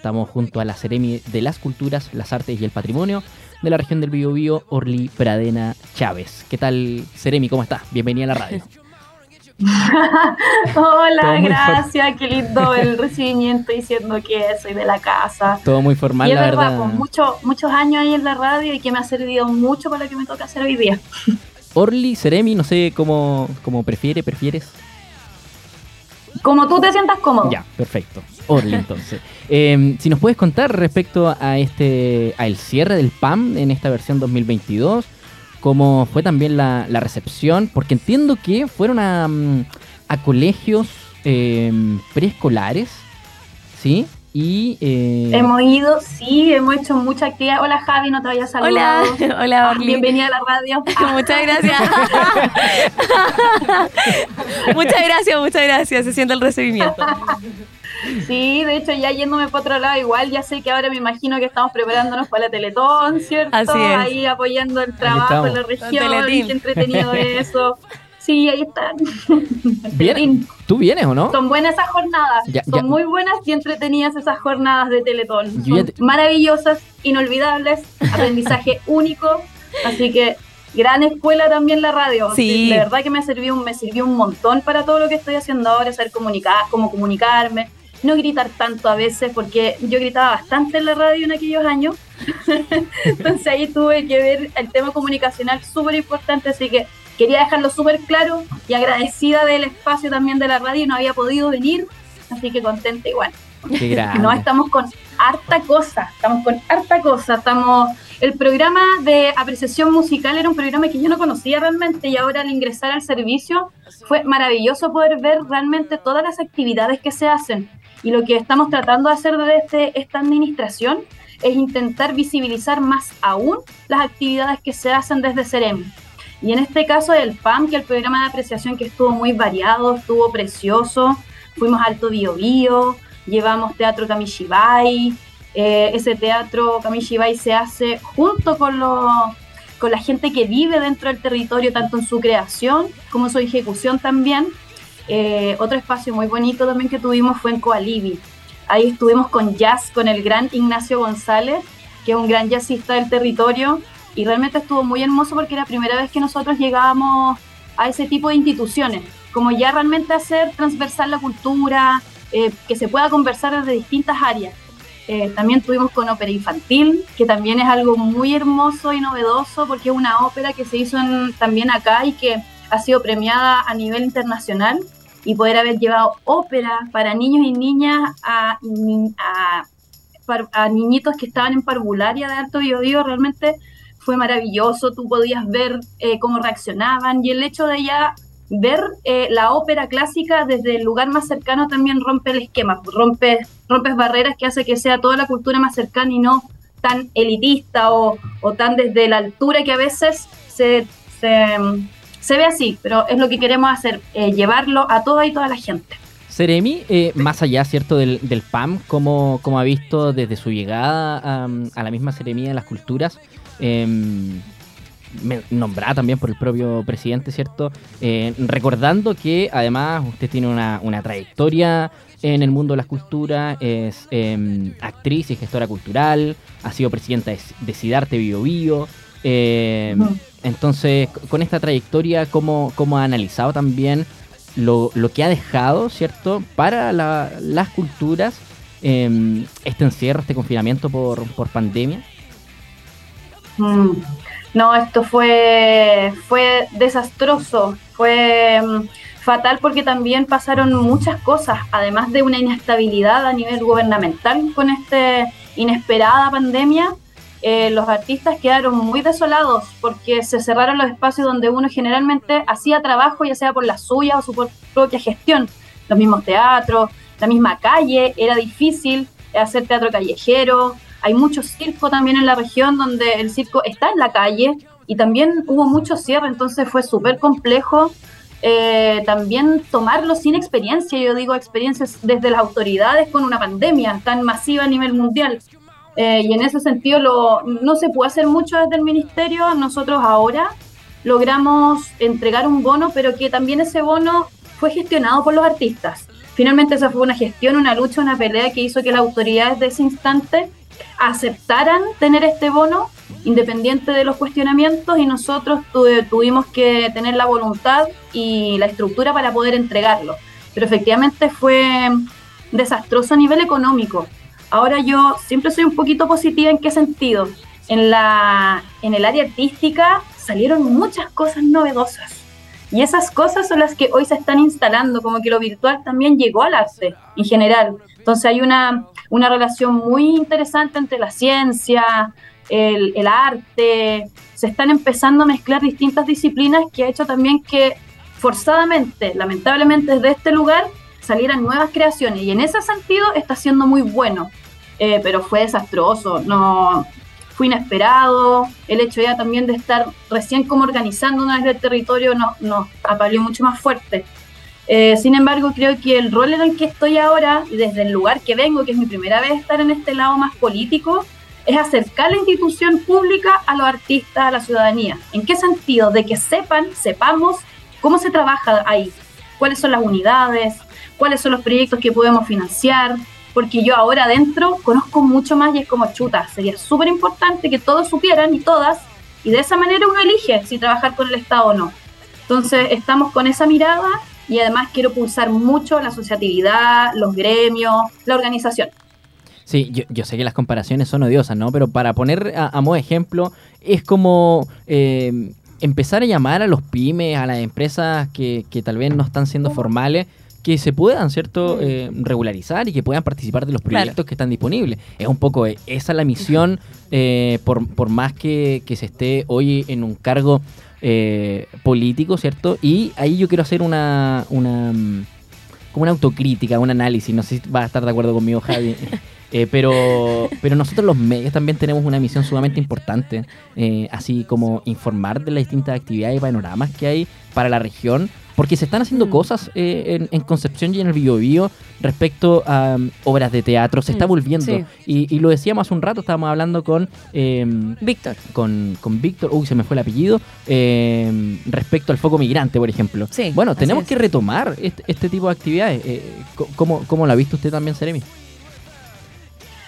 estamos junto a la Ceremi de las Culturas, las Artes y el Patrimonio de la región del Biobío, Orly Pradena Chávez. ¿Qué tal, Ceremi? ¿Cómo estás? Bienvenida a la radio. Hola, gracias, qué lindo el recibimiento diciendo que soy de la casa. Todo muy formal, y la verdad. Con muchos años ahí en la radio y que me ha servido mucho para lo que me toca hacer hoy día. Orly, Ceremi, no sé cómo, cómo prefiere, prefieres. Como tú te sientas cómodo. Ya, perfecto. Orly, entonces. Em, si nos puedes contar respecto a este, a el cierre del PAM en esta versión 2022 cómo fue también la, recepción, porque entiendo que fueron a, mm, colegios em, preescolares, ¿sí? Y, eh... Hemos ido, sí, hemos hecho mucha actividad. Hola Javi, no te vayas saludado. Hola, hola Orly. bienvenida a la radio. muchas gracias. muchas gracias, muchas gracias. Se siente el recibimiento. Sí, de hecho, ya yéndome para otro lado, igual ya sé que ahora me imagino que estamos preparándonos para la Teletón, ¿cierto? Así es. Ahí apoyando el trabajo en la región, qué entretenido eso. Sí, ahí están. Bien. ¿Tú vienes o no? Son buenas esas jornadas. Son muy buenas y entretenidas esas jornadas de Teletón. Son maravillosas, inolvidables, aprendizaje único. Así que gran escuela también la radio. Sí. De verdad que me sirvió, me sirvió un montón para todo lo que estoy haciendo ahora, saber comunicar, cómo comunicarme, no gritar tanto a veces, porque yo gritaba bastante en la radio en aquellos años. Entonces ahí tuve que ver el tema comunicacional súper importante, así que quería dejarlo súper claro y agradecida del espacio también de la radio, no había podido venir, así que contenta igual. No, estamos con harta cosa, estamos con harta cosa, estamos... El programa de apreciación musical era un programa que yo no conocía realmente y ahora al ingresar al servicio fue maravilloso poder ver realmente todas las actividades que se hacen. Y lo que estamos tratando de hacer desde esta administración es intentar visibilizar más aún las actividades que se hacen desde Cerem. Y en este caso el PAM, que el programa de apreciación que estuvo muy variado, estuvo precioso, fuimos Alto Bio Bio, llevamos Teatro Kamishibai, eh, ese teatro Kamishibai se hace junto con, con la gente que vive dentro del territorio, tanto en su creación como en su ejecución también, eh, otro espacio muy bonito también que tuvimos fue en Coalibi. Ahí estuvimos con jazz, con el gran Ignacio González, que es un gran jazzista del territorio, y realmente estuvo muy hermoso porque era la primera vez que nosotros llegábamos a ese tipo de instituciones, como ya realmente hacer transversal la cultura, eh, que se pueda conversar desde distintas áreas. Eh, también tuvimos con ópera infantil, que también es algo muy hermoso y novedoso porque es una ópera que se hizo también acá y que ha sido premiada a nivel internacional y poder haber llevado ópera para niños y niñas a, a, niñitos que estaban en parvularia de Alto Biobío realmente fue maravilloso, tú podías ver eh, cómo reaccionaban y el hecho de ya ver eh, la ópera clásica desde el lugar más cercano también rompe el esquema, rompe, rompes barreras que hace que sea toda la cultura más cercana y no tan elitista o, o tan desde la altura que a veces se, se se ve así, pero es lo que queremos hacer, eh, llevarlo a toda y toda la gente. Seremi, eh, más allá, ¿cierto?, del, PAM, como, como ha visto desde su llegada a, la misma Seremía de las Culturas, em, nombrada también por el propio presidente, ¿cierto? Eh, recordando que además usted tiene una, trayectoria en el mundo de las culturas, es em, actriz y gestora cultural, ha sido presidenta de, Cidarte Bio Bio, eh, entonces, con esta trayectoria, ¿cómo, cómo ha analizado también lo, que ha dejado, ¿cierto?, para las culturas em, este encierro, este confinamiento por, pandemia. Mm. No, esto fue, fue desastroso, fue mm, fatal porque también pasaron muchas cosas, además de una inestabilidad a nivel gubernamental con esta inesperada pandemia eh, los artistas quedaron muy desolados porque se cerraron los espacios donde uno generalmente hacía trabajo, ya sea por la suya o su propia gestión. Los mismos teatros, la misma calle, era difícil hacer teatro callejero. Hay mucho circo también en la región donde el circo está en la calle y también hubo mucho cierre, entonces fue súper complejo eh, también tomarlo sin experiencia, yo digo experiencias desde las autoridades con una pandemia tan masiva a nivel mundial. Eh, y en ese sentido lo, no se puede hacer mucho desde el ministerio. Nosotros ahora logramos entregar un bono, pero que también ese bono fue gestionado por los artistas. Finalmente esa fue una gestión, una lucha, una pelea que hizo que las autoridades de ese instante aceptaran tener este bono independiente de los cuestionamientos y nosotros tuvimos que tener la voluntad y la estructura para poder entregarlo. Pero efectivamente fue desastroso a nivel económico. Ahora yo siempre soy un poquito positiva en qué sentido. En, la, en el área artística salieron muchas cosas novedosas. Y esas cosas son las que hoy se están instalando, como que lo virtual también llegó al arte en general. Entonces hay una, una relación muy interesante entre la ciencia, el, arte, se están empezando a mezclar distintas disciplinas que ha hecho también que forzadamente, lamentablemente desde este lugar, salieran nuevas creaciones. Y en ese sentido está siendo muy bueno, eh, pero fue desastroso, no fue inesperado, el hecho ya también de estar recién como organizando una vez el territorio nos, nos apaleó mucho más fuerte. Eh, sin embargo, creo que el rol en el que estoy ahora, y desde el lugar que vengo, que es mi primera vez estar en este lado más político, es acercar la institución pública a los artistas, a la ciudadanía. ¿En qué sentido? De que sepan, sepamos cómo se trabaja ahí, cuáles son las unidades, cuáles son los proyectos que podemos financiar, porque yo ahora adentro conozco mucho más y es como chuta, sería súper importante que todos supieran y todas, y de esa manera uno elige si trabajar con el Estado o no. Entonces estamos con esa mirada y además quiero pulsar mucho la asociatividad, los gremios, la organización. Sí, yo, sé que las comparaciones son odiosas, ¿no? Pero para poner a, modo ejemplo, es como eh, empezar a llamar a los pymes, a las empresas que, que tal vez no están siendo formales, que se puedan, ¿cierto?, eh, regularizar y que puedan participar de los proyectos que están disponibles. Es un poco eh, esa la misión, por, por, más que, que, se esté hoy en un cargo eh, político, ¿cierto? Y ahí yo quiero hacer una, una mm, como una autocrítica, un análisis, no sé si va a estar de acuerdo conmigo Javi, eh, pero, pero nosotros los medios también tenemos una misión sumamente importante, eh, así como informar de las distintas actividades y panoramas que hay para la región, porque se están haciendo mm. cosas eh, en, Concepción y en el Biobío respecto a um, obras de teatro, se está mm, volviendo. Y, lo decíamos hace un rato, estábamos hablando con... Em, Víctor. Con, con Víctor, uy, se me fue el apellido, em, respecto al foco migrante, por ejemplo. Sí, bueno, tenemos que retomar este, este, tipo de actividades. Eh, ¿cómo, ¿Cómo lo ha visto usted también, Seremi?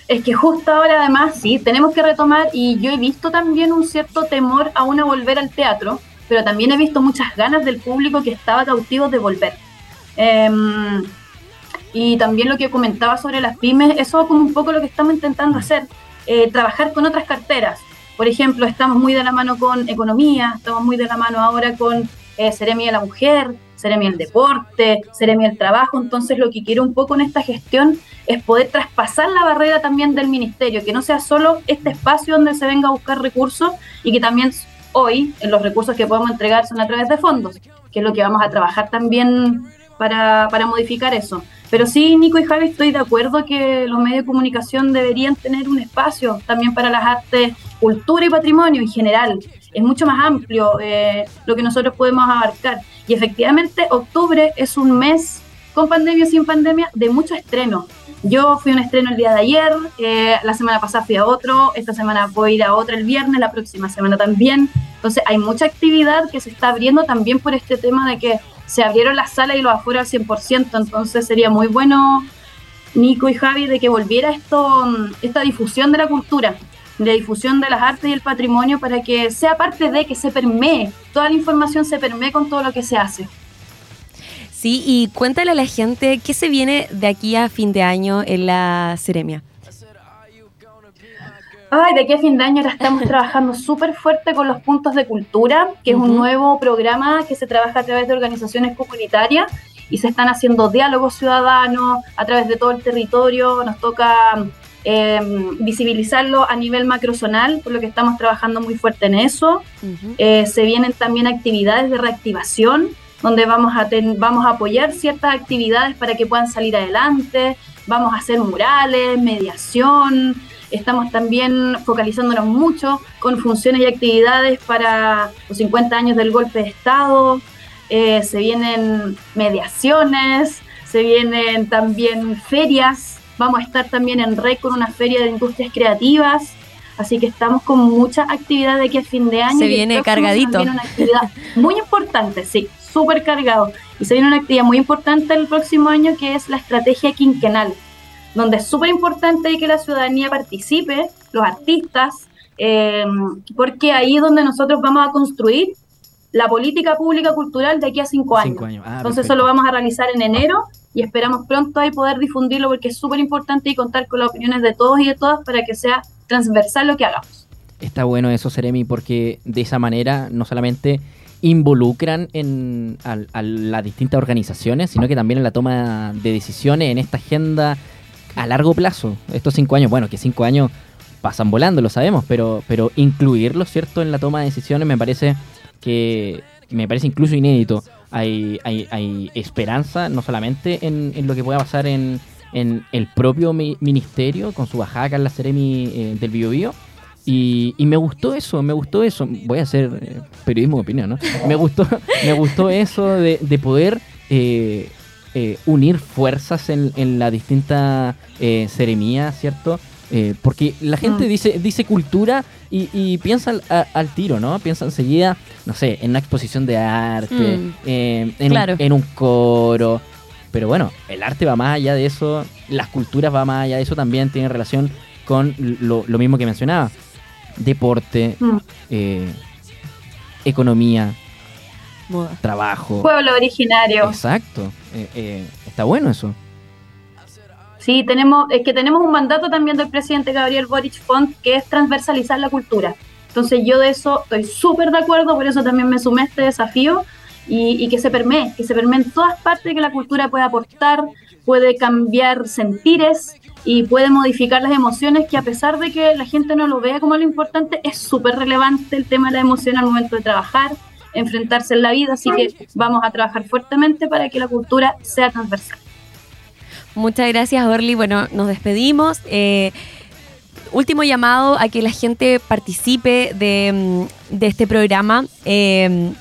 Es que justo ahora además sí, tenemos que retomar y yo he visto también un cierto temor a volver al teatro, pero también he visto muchas ganas del público que estaba cautivo de volver. Em, y también lo que comentaba sobre las pymes, eso es como un poco lo que estamos intentando hacer, eh, trabajar con otras carteras. Por ejemplo, estamos muy de la mano con economía, estamos muy de la mano ahora con eh, Seremi de la Mujer, Seremi el Deporte, Seremi el Trabajo. Entonces, lo que quiero un poco en esta gestión es poder traspasar la barrera también del ministerio, que no sea solo este espacio donde se venga a buscar recursos y que también hoy los recursos que podemos entregar son a través de fondos, que es lo que vamos a trabajar también para, para modificar eso. Pero sí, Nico y Javi, estoy de acuerdo que los medios de comunicación deberían tener un espacio también para las artes, cultura y patrimonio en general. Es mucho más amplio eh, lo que nosotros podemos abarcar. Y efectivamente, octubre es un mes con pandemia o sin pandemia de mucho estreno. Yo fui a un estreno el día de ayer, eh, la semana pasada fui a otro, esta semana voy a ir a otro el viernes, la próxima semana también. Entonces hay mucha actividad que se está abriendo también por este tema de que se abrieron las salas y los afuera al 100%, entonces sería muy bueno, Nico y Javi, de que volviera esto, esta difusión de la cultura, de difusión de las artes y el patrimonio para que sea parte de que se permee, toda la información se permee con todo lo que se hace. Sí, y cuéntale a la gente qué se viene de aquí a fin de año en la Ceremia. Ay, de aquí a fin de año ahora estamos trabajando súper fuerte con los puntos de cultura, que es un nuevo programa que se trabaja a través de organizaciones comunitarias y se están haciendo diálogos ciudadanos a través de todo el territorio. Nos toca em, visibilizarlo a nivel macrozonal, por lo que estamos trabajando muy fuerte en eso. Eh, se vienen también actividades de reactivación donde vamos a, vamos a apoyar ciertas actividades para que puedan salir adelante, vamos a hacer murales, mediación, estamos también focalizándonos mucho con funciones y actividades para los 50 años del golpe de Estado, eh, se vienen mediaciones, se vienen también ferias, vamos a estar también en REC con una feria de industrias creativas, así que estamos con mucha actividad de aquí a fin de año. Se viene cargadito. También una actividad muy importante, sí súper cargado. Y se viene una actividad muy importante el próximo año que es la estrategia quinquenal, donde es súper importante que la ciudadanía participe, los artistas, eh, porque ahí es donde nosotros vamos a construir la política pública cultural de aquí a cinco años. Ah, Entonces eso lo vamos a realizar en enero y esperamos pronto ahí poder difundirlo porque es súper importante y contar con las opiniones de todos y de todas para que sea transversal lo que hagamos. Está bueno eso, Seremi, porque de esa manera no solamente involucran en, a, las distintas organizaciones, sino que también en la toma de decisiones en esta agenda a largo plazo. Estos cinco años, bueno, que cinco años pasan volando, lo sabemos, pero, pero incluirlos, ¿cierto?, en la toma de decisiones me parece que me parece incluso inédito. Hay, hay, hay esperanza no solamente en, lo que pueda pasar en, en el propio ministerio con su bajada en la Ceremi eh, del Biobío. Y, y, me gustó eso, me gustó eso. Voy a hacer eh, periodismo de opinión, ¿no? Me gustó, me gustó eso de, de poder eh, unir fuerzas en, en la distinta ceremía, ¿cierto? Eh, porque la gente mm. dice, dice cultura y, piensa al, tiro, ¿no? Piensa enseguida, no sé, en una exposición de arte, mm. eh, en, un, en, un, coro. Pero bueno, el arte va más allá de eso, las culturas va más allá de eso, también tiene relación con lo, mismo que mencionaba. Deporte, mm. eh, economía, trabajo. Pueblo originario. Exacto. está bueno eso. Sí, tenemos, es que tenemos un mandato también del presidente Gabriel Boric Font que es transversalizar la cultura. Entonces yo de eso estoy súper de acuerdo, por eso también me sumé a este desafío y, que se permee, que se permee en todas partes que la cultura puede aportar, puede cambiar sentires y puede modificar las emociones que a pesar de que la gente no lo vea como lo importante, es súper relevante el tema de la emoción al momento de trabajar, enfrentarse en la vida, así que vamos a trabajar fuertemente para que la cultura sea transversal. Muchas gracias, Orly. Bueno, nos despedimos. Eh, último llamado a que la gente participe de, mm, este programa. Eh,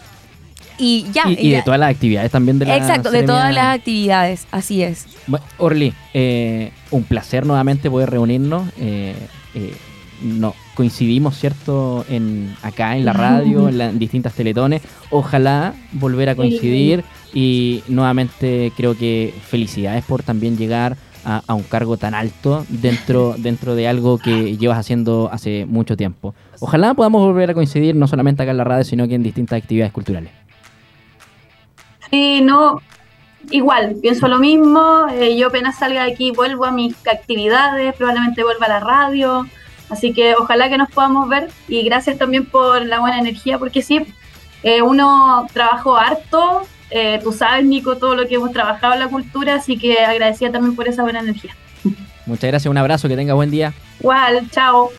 y ya. Y, de todas las actividades también de la Exacto, de todas las actividades, así es. Orly, eh, un placer nuevamente poder reunirnos. no, coincidimos, ¿cierto? En, acá en la radio, en, las distintas teletones. Ojalá volver a coincidir. Y nuevamente creo que felicidades por también llegar a, un cargo tan alto dentro, dentro de algo que llevas haciendo hace mucho tiempo. Ojalá podamos volver a coincidir no solamente acá en la radio, sino que en distintas actividades culturales. Sí, no, igual, pienso lo mismo. Eh, yo apenas salga de aquí vuelvo a mis actividades, probablemente vuelva a la radio. Así que ojalá que nos podamos ver y gracias también por la buena energía, porque sí, eh, uno trabajó harto, eh, tú sabes, Nico, todo lo que hemos trabajado en la cultura, así que agradecida también por esa buena energía. Muchas gracias, un abrazo, que tenga buen día. Igual, chao.